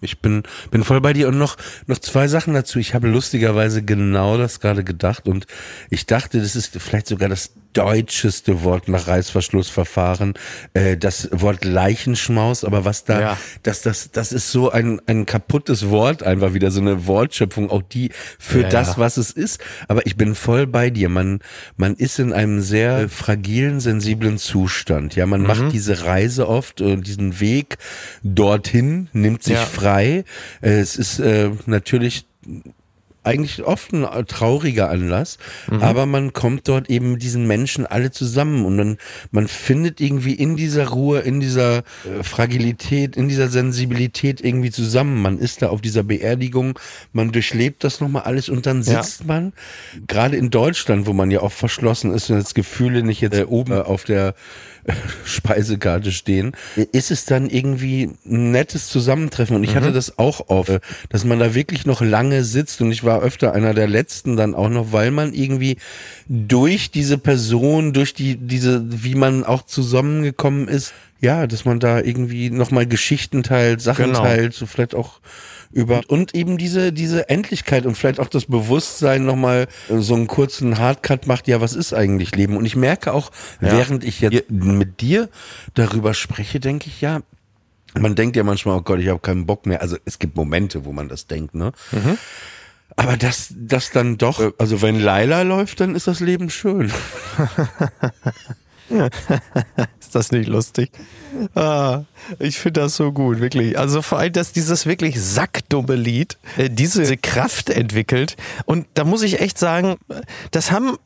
Ich bin, bin voll bei dir und noch, noch zwei Sachen dazu. Ich habe lustigerweise genau das gerade gedacht und ich dachte, das ist vielleicht sogar das deutscheste Wort nach Reißverschlussverfahren, äh, das Wort Leichenschmaus, aber was da, Ja. das, das, das ist so ein, ein kaputtes Wort, einfach wieder so eine Wortschöpfung, auch die für Ja, das, ja. was es ist. Aber ich bin voll bei dir. Man, man ist in einem sehr äh, fragilen, sensiblen Zustand. Ja, man Mhm. macht diese Reise oft und diesen Weg dorthin, nimmt sich frei. Äh, Es ist äh, natürlich eigentlich oft ein trauriger Anlass, Mhm. aber man kommt dort eben mit diesen Menschen alle zusammen und man, man findet irgendwie in dieser Ruhe, in dieser äh, Fragilität, in dieser Sensibilität irgendwie zusammen. Man ist da auf dieser Beerdigung, man durchlebt das nochmal alles und dann Ja. sitzt man, gerade in Deutschland, wo man ja oft verschlossen ist und das Gefühle nicht jetzt äh, oben äh, auf der Speisekarte stehen, ist es dann irgendwie ein nettes Zusammentreffen. Und ich hatte das auch auf, äh, dass man da wirklich noch lange sitzt und ich war öfter einer der letzten dann auch noch, weil man irgendwie durch diese Person, durch die, diese, wie man auch zusammengekommen ist, ja, dass man da irgendwie nochmal Geschichten teilt, Sachen Genau. teilt, so vielleicht auch über und eben diese diese Endlichkeit und vielleicht auch das Bewusstsein nochmal so einen kurzen Hardcut macht, ja, was ist eigentlich Leben? Und ich merke auch, während ich jetzt mit dir darüber spreche, denke ich, ja, man denkt ja manchmal, oh Gott, ich habe keinen Bock mehr. Also es gibt Momente, wo man das denkt, ne? Aber das, das dann doch, äh, also wenn Laila läuft, dann ist das Leben schön. Ist das nicht lustig? Ah, ich finde das so gut, wirklich. Also vor allem, dass dieses wirklich sackdumme Lied äh, diese Kraft entwickelt. Und da muss ich echt sagen, das haben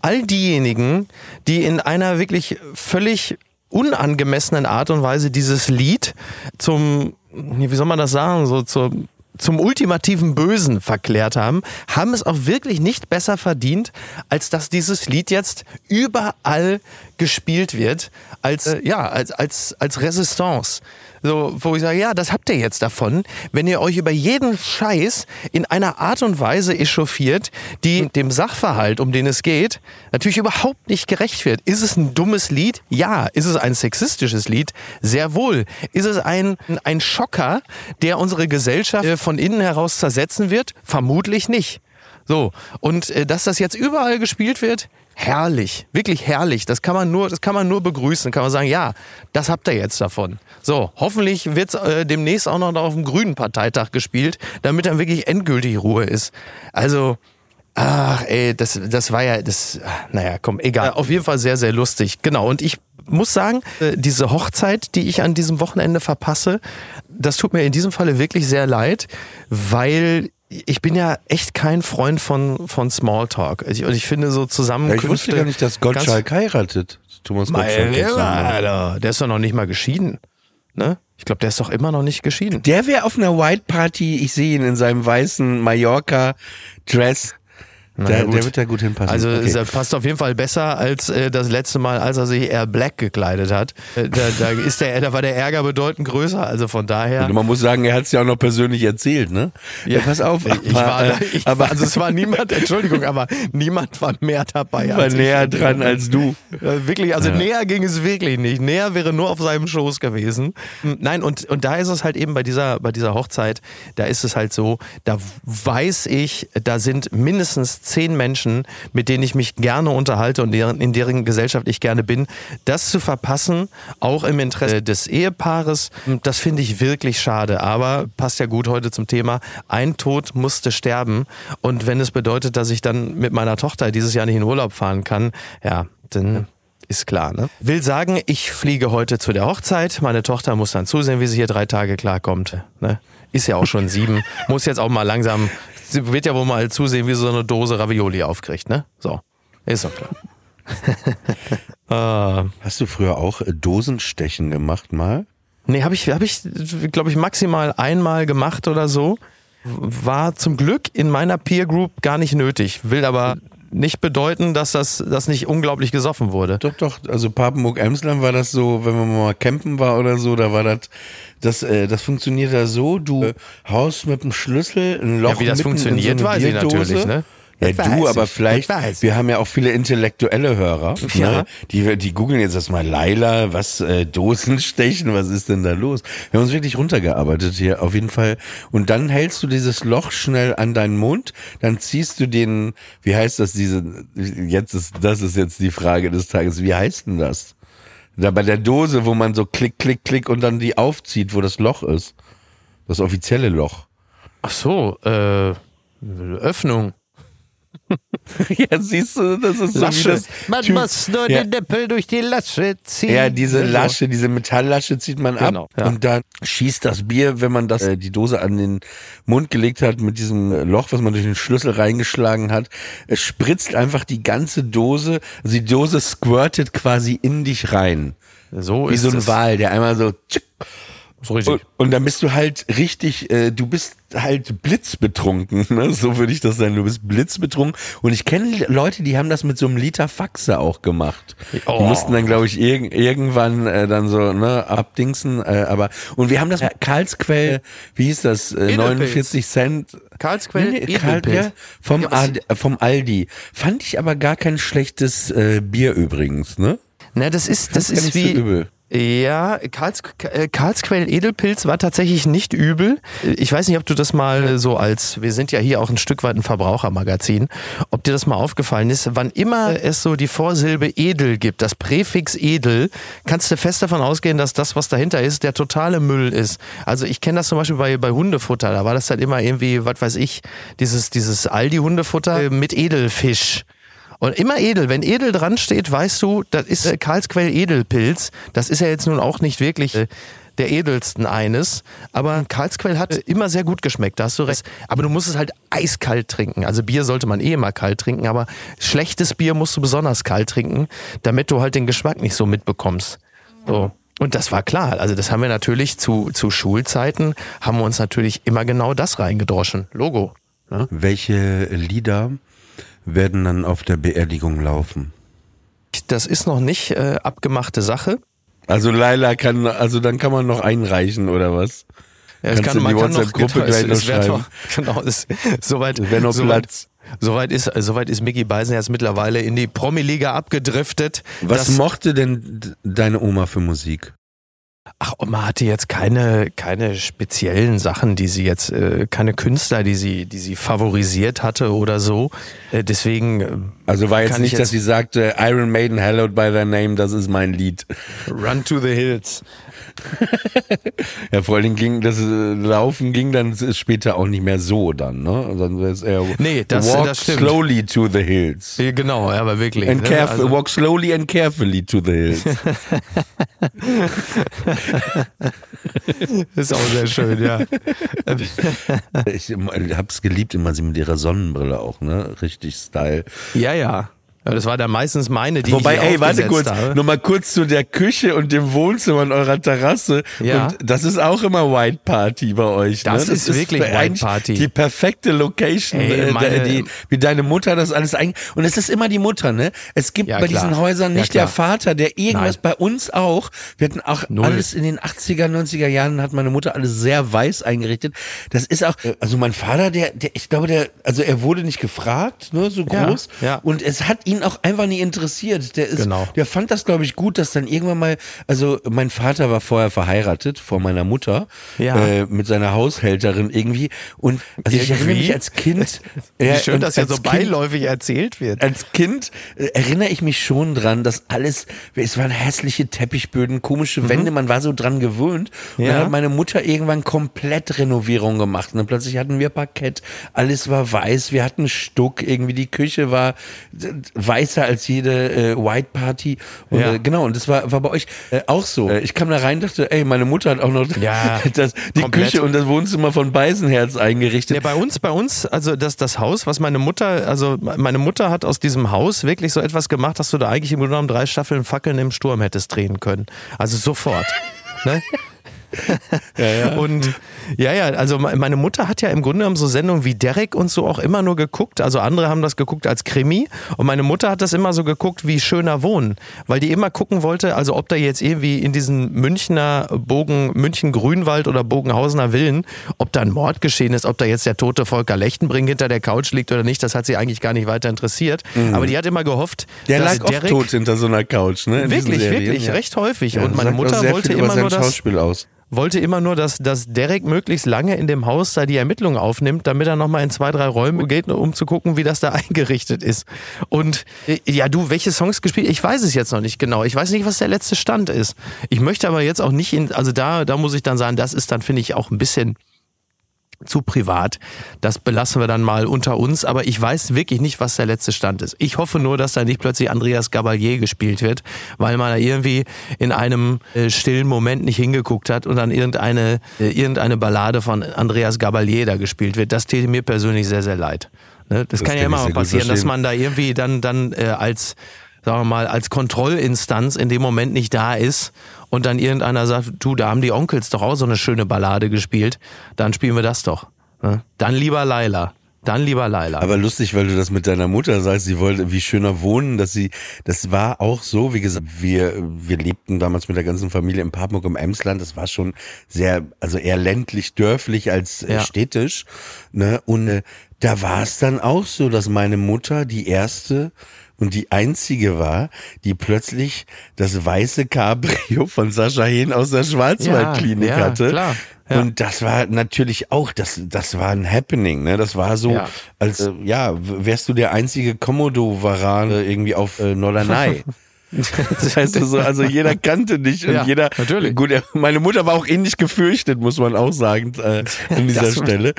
all diejenigen, die in einer wirklich völlig unangemessenen Art und Weise dieses Lied zum, wie soll man das sagen, so zum zum ultimativen Bösen verklärt haben, haben es auch wirklich nicht besser verdient, als dass dieses Lied jetzt überall gespielt wird, als, äh, ja, als, als, als Resistance. So, wo ich sage, ja, das habt ihr jetzt davon, wenn ihr euch über jeden Scheiß in einer Art und Weise echauffiert, die dem Sachverhalt, um den es geht, natürlich überhaupt nicht gerecht wird. Ist es ein dummes Lied? Ja. Ist es ein sexistisches Lied? Sehr wohl. Ist es ein, ein Schocker, der unsere Gesellschaft von innen heraus zersetzen wird? Vermutlich nicht. So. Und äh, dass das jetzt überall gespielt wird, herrlich, wirklich herrlich. Das kann man nur, das kann man nur begrüßen. Kann man sagen, ja, das habt ihr jetzt davon. So, hoffentlich wird äh, demnächst auch noch auf dem Grünen Parteitag gespielt, damit dann wirklich endgültig Ruhe ist. Also, ach, ey, das, das war ja, das, naja, komm, egal. Auf jeden Fall sehr, sehr lustig. Genau. Und ich muss sagen, äh, diese Hochzeit, die ich an diesem Wochenende verpasse, das tut mir in diesem Falle wirklich sehr leid, weil ich bin ja echt kein Freund von, von Smalltalk. Ich, und ich finde so Ja, Zusammenkünfte... ich wusste gar nicht, dass Gottschalk heiratet. Thomas Gottschalk. Alter, der ist doch noch nicht mal geschieden. Ne? Ich glaube, der ist doch immer noch nicht geschieden. Der wäre auf einer White Party, ich sehe ihn in seinem weißen Mallorca-Dress. Der, der wird da gut hinpassen. Also Okay. er passt auf jeden Fall besser als äh, das letzte Mal, als er sich eher black gekleidet hat. Äh, da, da ist der, da war der Ärger bedeutend größer. Also von daher. Und man muss sagen, er hat es ja auch noch persönlich erzählt, ne? Ja, pass auf. Ich, ich war, aber, da, ich aber also es war niemand, Entschuldigung, aber niemand war mehr dabei. war als ich. näher dran als du. Äh, wirklich, also näher ging es wirklich nicht. Näher wäre nur auf seinem Schoß gewesen. Hm, Nein, und, und da ist es halt eben bei dieser, bei dieser Hochzeit, da ist es halt so, da weiß ich, da sind mindestens zehn Menschen, mit denen ich mich gerne unterhalte und deren, in deren Gesellschaft ich gerne bin. Das zu verpassen, auch im Interesse des Ehepaares, das finde ich wirklich schade. Aber passt ja gut heute zum Thema. Ein Tod musste sterben. Und wenn es bedeutet, dass ich dann mit meiner Tochter dieses Jahr nicht in Urlaub fahren kann, ja, dann ist klar, ne? Will sagen, ich fliege heute zu der Hochzeit. Meine Tochter muss dann zusehen, wie sie hier drei Tage klarkommt. Ne? Ist ja auch schon sieben. muss jetzt auch mal langsam, wird ja wohl mal zusehen, wie so eine Dose Ravioli aufkriegt, ne? So. Ist doch klar. Ah. Hast du früher auch äh, Dosenstechen gemacht mal? Nee, habe ich, hab ich glaube ich, maximal einmal gemacht oder so. War zum Glück in meiner Peer Group gar nicht nötig. Will aber nicht bedeuten, dass das, das nicht unglaublich gesoffen wurde. Doch, doch. Also Papenburg-Emsland war das so, wenn man mal campen war oder so, da war das, das, äh, das funktioniert da so, du äh, haust mit dem Schlüssel ein Loch Ja, wie das funktioniert, so weiß ich natürlich, ne? Ja, du, aber ich, vielleicht, wir haben ja auch viele intellektuelle Hörer, Ja. ne? die, die googeln jetzt erstmal Laila, was, äh, Dosenstechen, was ist denn da los? Wir haben uns wirklich runtergearbeitet hier, auf jeden Fall. Und dann hältst du dieses Loch schnell an deinen Mund, dann ziehst du den, wie heißt das, diese, jetzt ist, das ist jetzt die Frage des Tages, wie heißt denn das? Da bei der Dose, wo man so klick, klick, klick und dann die aufzieht, wo das Loch ist. Das offizielle Loch. Ach so, äh, Öffnung. ja, siehst du, das ist so wie das Man Typ- muss nur Ja. den Nippel durch die Lasche ziehen. Ja, diese So. Lasche, diese Metalllasche zieht man Genau, ab ja. und dann schießt das Bier, wenn man das äh, die Dose an den Mund gelegt hat mit diesem Loch, was man durch den Schlüssel reingeschlagen hat, es spritzt einfach die ganze Dose, also die Dose squirtet quasi in dich rein. So Wie ist so ein es. Wal, der einmal so tschick, So richtig. Und, und dann bist du halt richtig, äh, du bist halt blitzbetrunken, ne? so würde ich das sagen. Du bist blitzbetrunken. Und ich kenne Leute, die haben das mit so einem Liter Faxe auch gemacht. Die Oh. mussten dann, glaube ich, irg irgendwann äh, dann so ne, abdingsen. Äh, aber und wir haben das Karlsquell, wie hieß das, äh, Edelpilz. 49 Cent. Karlsquell, Nee, nee, Karl, ja, vom, Ja, vom Aldi. Fand ich aber gar kein schlechtes äh, Bier übrigens, ne? Na, das ist, das gar ist nicht wie. so übel. Ja, Karls, äh, Karlsquell Edelpilz war tatsächlich nicht übel. Ich weiß nicht, ob du das mal so als, wir sind ja hier auch ein Stück weit ein Verbrauchermagazin, ob dir das mal aufgefallen ist, wann immer es so die Vorsilbe edel gibt, das Präfix edel, kannst du fest davon ausgehen, dass das, was dahinter ist, der totale Müll ist. Also ich kenne das zum Beispiel bei, bei Hundefutter, da war das halt immer irgendwie, was weiß ich, dieses, dieses Aldi-Hundefutter äh, mit Edelfisch. Und immer edel. Wenn edel dran steht, weißt du, das ist äh, Karlsquell Edelpilz. Das ist ja jetzt nun auch nicht wirklich äh, der edelsten eines. Aber Karlsquell hat äh, immer sehr gut geschmeckt, da hast du recht. Aber du musst es halt eiskalt trinken. Also Bier sollte man eh immer kalt trinken, aber schlechtes Bier musst du besonders kalt trinken, damit du halt den Geschmack nicht so mitbekommst. So. Und das war klar. Also das haben wir natürlich zu, zu Schulzeiten, haben wir uns natürlich immer genau das reingedroschen. Logo. Welche Lieder werden dann auf der Beerdigung laufen? Das ist noch nicht äh, abgemachte Sache. Also Laila kann, also dann kann man noch einreichen oder was? Ja, es Kannst kann, in man die kann noch, WhatsApp-Gruppe genau, gleich es, noch es schreiben? doch, genau, es, soweit, Es wäre noch soweit, Platz. soweit ist, soweit ist Mickey Beisenherz mittlerweile in die Promi-Liga abgedriftet. Was mochte denn deine Oma für Musik? Ach, Oma hatte jetzt keine, keine speziellen Sachen, die sie jetzt, äh, keine Künstler, die sie, die sie favorisiert hatte oder so. Äh, deswegen äh, Also war jetzt Kann ich nicht, dass jetzt- sie sagte, Iron Maiden, Hallowed by Their Name, das ist mein Lied. Run to the Hills. Ja, vor allen Dingen ging das äh, Laufen ging dann später auch nicht mehr so dann, ne? Dann eher Nee, das- Walk das stimmt. slowly to the hills. Ja, Genau, aber wirklich. And ne? Also- walk slowly and carefully to the hills. ist auch sehr schön, ja. ich hab's geliebt, immer sie mit ihrer Sonnenbrille auch, ne? Richtig Style. ja, ja. Ja, Das war dann meistens meine, die Wobei, ich ey, warte kurz, habe. noch mal kurz zu der Küche und dem Wohnzimmer in eurer Terrasse. Ja. Und das ist auch immer White Party bei euch. Das ne? ist wirklich White Party. Die perfekte Location, Ey, äh, meine- die, wie deine Mutter das alles eigentlich. Und es ist immer die Mutter, ne? Es gibt Ja, bei klar. diesen Häusern Ja, nicht der klar. Vater, der irgendwas Nein. bei uns auch. Wir hatten auch Null. alles in den 80er, 90er Jahren hat meine Mutter alles sehr weiß eingerichtet. Das ist auch, also mein Vater, der, der, ich glaube, der, also er wurde nicht gefragt, ne, so Ja, groß. ja. Und es hat ihn auch einfach nie interessiert. Der ist, Genau. der fand das, glaube ich, gut, dass dann irgendwann mal, also mein Vater war vorher verheiratet, vor meiner Mutter, Ja. äh, mit seiner Haushälterin irgendwie. Und also ich erinnere Irgendwie? mich als Kind. Wie ja, schön, und dass ja so Kind- beiläufig erzählt wird. als Kind äh, erinnere ich mich schon dran, dass alles, es waren hässliche Teppichböden, komische Wände, man war so dran gewöhnt. Und Mhm. Ja. dann hat meine Mutter irgendwann komplett Renovierung gemacht. Und dann plötzlich hatten wir Parkett, alles war weiß, wir hatten Stuck, irgendwie die Küche war äh, weißer als jede äh, White Party. Und, Ja. äh, genau, und das war, war bei euch äh, auch so. Äh, ich kam da rein, dachte, ey, meine Mutter hat auch noch Ja, das, die komplett. Küche und das Wohnzimmer von Beisenherz eingerichtet. Ja, bei uns, bei uns, also das, das Haus, was meine Mutter, also meine Mutter hat aus diesem Haus wirklich so etwas gemacht, dass du da eigentlich im Grunde genommen drei Staffeln Fackeln im Sturm hättest drehen können. Also sofort. ne? Und ja, ja, also me- meine Mutter hat ja im Grunde genommen so Sendungen wie Derek und so auch immer nur geguckt. Also andere haben das geguckt als Krimi und meine Mutter hat das immer so geguckt wie schöner Wohnen, weil die immer gucken wollte, also ob da jetzt irgendwie in diesen Münchner Bogen, München Grünwald oder Bogenhausener Villen, ob da ein Mord geschehen ist, ob da jetzt der tote Volker Lechtenbrink hinter der Couch liegt oder nicht, das hat sie eigentlich gar nicht weiter interessiert. Aber die hat immer gehofft, Mhm. der dass lag oft Derek tot hinter so einer Couch, ne? in Wirklich, wirklich, ja. recht häufig. Ja, und meine Mutter wollte immer nur das, Schauspiel aus. Wollte immer nur, dass, dass Derek möglichst lange in dem Haus da die Ermittlungen aufnimmt, damit er nochmal in zwei, drei Räume geht, um zu gucken, wie das da eingerichtet ist. Und äh, ja, du, welche Songs gespielt? Ich weiß es jetzt noch nicht genau. Ich weiß nicht, was der letzte Stand ist. Ich möchte aber jetzt auch nicht in, also da, da muss ich dann sagen, das ist dann, finde ich, auch ein bisschen zu privat. Das belassen wir dann mal unter uns, aber ich weiß wirklich nicht, was der letzte Stand ist. Ich hoffe nur, dass da nicht plötzlich Andreas Gabalier gespielt wird, weil man da irgendwie in einem äh, stillen Moment nicht hingeguckt hat und dann irgendeine, äh, irgendeine Ballade von Andreas Gabalier da gespielt wird. Das täte mir persönlich sehr, sehr leid. Ne? Das, kann ja kann ich immer mal passieren, dass man da irgendwie dann, dann äh, als sagen wir mal, als Kontrollinstanz in dem Moment nicht da ist und dann irgendeiner sagt, du, da haben die Onkels doch auch so eine schöne Ballade gespielt, dann spielen wir das doch. Ne? Dann lieber Laila. Dann lieber Laila. Aber lustig, weil du das mit deiner Mutter sagst, sie wollte wie schöner wohnen, dass sie, das war auch so, wie gesagt, wir, wir lebten damals mit der ganzen Familie in Papenburg im Emsland, das war schon sehr, also eher ländlich, dörflich als äh, Ja. städtisch, ne, und äh, da war es dann auch so, dass meine Mutter die erste und die einzige war, die plötzlich das weiße Cabrio von Sascha Hehn aus der Schwarzwaldklinik Ja, ja, hatte. klar. Ja. Und das war natürlich auch, das, das war ein Happening, ne? Das war so, Ja. als, äh, ja, wärst du der einzige Komodo-Varan äh, irgendwie auf äh, Norderney. Das heißt so, also jeder kannte dich und Ja, jeder, natürlich. gut, meine Mutter war auch ähnlich gefürchtet, muss man auch sagen, äh, an dieser Das- Stelle.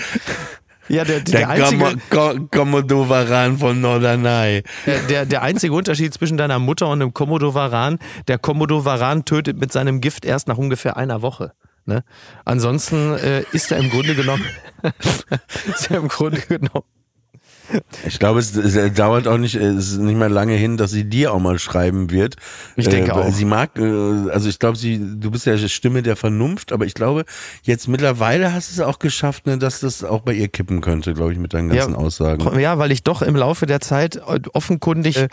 Ja, der, der, Der einzige, Komo- Ko- Komodo-Varan von Norderney. der, der, der einzige Unterschied zwischen deiner Mutter und einem Komodo-Varan, der Komodo-Varan tötet mit seinem Gift erst nach ungefähr einer Woche. Ne? Ansonsten äh, ist er im Grunde genommen, ist er im Grunde genommen Ich glaube, es, es dauert auch nicht, es ist nicht mehr lange hin, dass sie dir auch mal schreiben wird. Ich denke weil auch. Sie mag, äh, also ich glaube, sie, du bist ja die Stimme der Vernunft, aber ich glaube, jetzt mittlerweile hast du es auch geschafft, ne, dass das auch bei ihr kippen könnte, glaube ich, mit deinen ganzen Aussagen. Ja, weil ich doch im Laufe der Zeit offenkundig äh,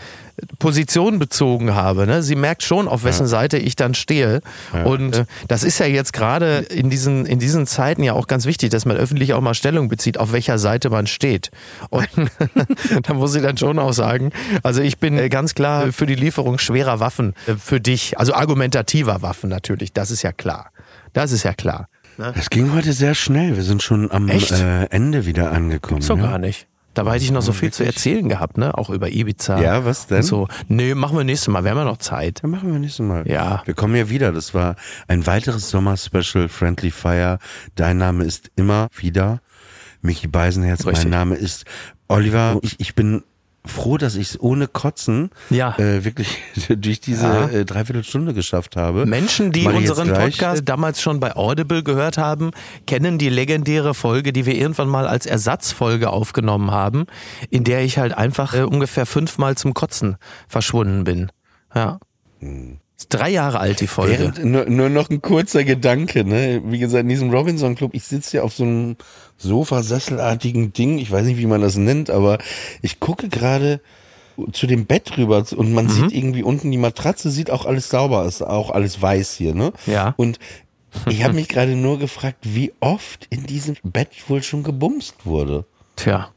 Position bezogen habe. Ne? Sie merkt schon, auf wessen Seite ich dann stehe. Und äh, das ist ja jetzt gerade in diesen, in diesen Zeiten ja auch ganz wichtig, dass man öffentlich auch mal Stellung bezieht, auf welcher Seite man steht. Und da muss ich dann schon auch sagen, also ich bin äh, ganz klar für die Lieferung schwerer Waffen äh, für dich, also argumentativer Waffen natürlich, das ist ja klar. Das ist ja klar. Es ging heute sehr schnell. Wir sind schon am Echt? äh, Ende wieder angekommen. So ja? gar nicht. Dabei hätte ich noch so viel zu erzählen gehabt, ne? Auch über Ibiza. Ja, was denn? So. Nee, machen wir nächstes Mal. Wir haben ja noch Zeit. Ja, machen wir nächstes Mal. Ja. Wir kommen ja wieder. Das war ein weiteres Sommer-Special Friendly Fire. Dein Name ist immer wieder Michi Beisenherz. Richtig. Mein Name ist Oliver. Ich, ich bin froh, dass ich es ohne Kotzen Ja. äh, wirklich durch diese Ja. äh, Dreiviertelstunde geschafft habe. Menschen, die unseren. Podcast damals schon bei Audible gehört haben, kennen die legendäre Folge, die wir irgendwann mal als Ersatzfolge aufgenommen haben, in der ich halt einfach äh, ungefähr fünfmal zum Kotzen verschwunden bin. Ja. Ist drei Jahre alt, die Folge. Während, nur, nur noch ein kurzer Gedanke, ne? Wie gesagt, in diesem Robinson Club, ich sitze ja auf so einem Sofasesselartigen Ding, ich weiß nicht, wie man das nennt, aber ich gucke gerade zu dem Bett rüber und Mhm. man sieht irgendwie unten die Matratze, sieht auch alles sauber, ist auch alles weiß hier, ne? Ja. Und ich habe mich gerade nur gefragt, wie oft in diesem Bett wohl schon gebumst wurde. Tja.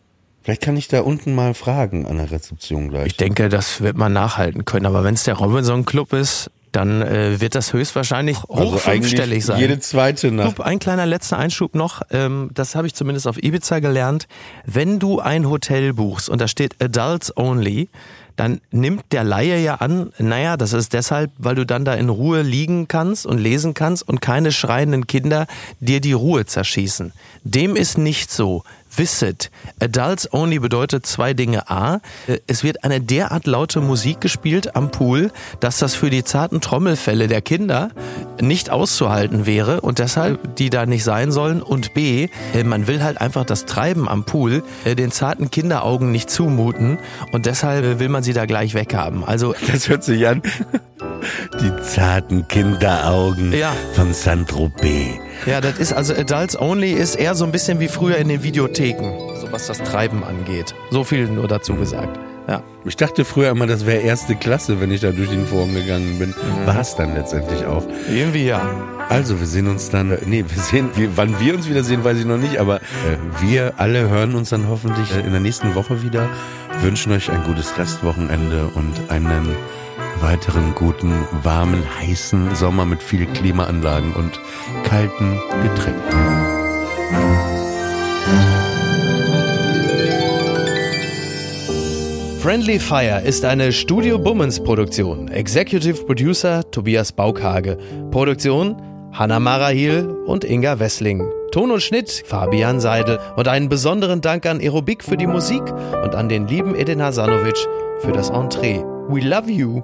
Vielleicht kann ich da unten mal fragen an der Rezeption gleich. Ich denke, das wird man nachhalten können. Aber wenn es der Robinson Club ist, dann äh, wird das höchstwahrscheinlich hoch Also fünfstellig sein. Jede zweite Nacht. Ein kleiner letzter Einschub noch, ähm, das habe ich zumindest auf Ibiza gelernt. Wenn du ein Hotel buchst und da steht Adults Only, dann nimmt der Laie ja an, naja, das ist deshalb, weil du dann da in Ruhe liegen kannst und lesen kannst und keine schreienden Kinder dir die Ruhe zerschießen. Dem ist nicht so. Wisset, Adults Only bedeutet zwei Dinge. A, äh, es wird eine derart laute Musik gespielt am Pool, dass das für die zarten Trommelfälle der Kinder nicht auszuhalten wäre und deshalb die da nicht sein sollen. Und B, äh, man will halt einfach das Treiben am Pool äh, den zarten Kinderaugen nicht zumuten und deshalb will man sie da gleich weghaben. Also Das hört sich an. Die zarten Kinderaugen Ja. von Saint-Tropez. Ja, das ist also Adults Only ist eher so ein bisschen wie früher in den Videotheken, so was das Treiben angeht. So viel nur dazu gesagt. Ja. Ich dachte früher immer, das wäre erste Klasse, wenn ich da durch den Vorhang gegangen bin. War es dann letztendlich auch. Irgendwie ja. Also, wir sehen uns dann, nee, wir sehen, wir, wann wir uns wiedersehen, weiß ich noch nicht, aber äh, wir alle hören uns dann hoffentlich äh, in der nächsten Woche wieder, wünschen euch ein gutes Restwochenende und einen weiteren guten, warmen, heißen Sommer mit viel Klimaanlagen und kalten Getränken. Friendly Fire ist eine Studio Bummens Produktion. Executive Producer Tobias Baukhage. Produktion Hanna Marahil und Inga Wessling. Ton und Schnitt Fabian Seidel. Und einen besonderen Dank an Aerobik für die Musik und an den lieben Edin Hasanovic für das Entree. We love you.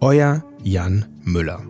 Euer Jan Müller.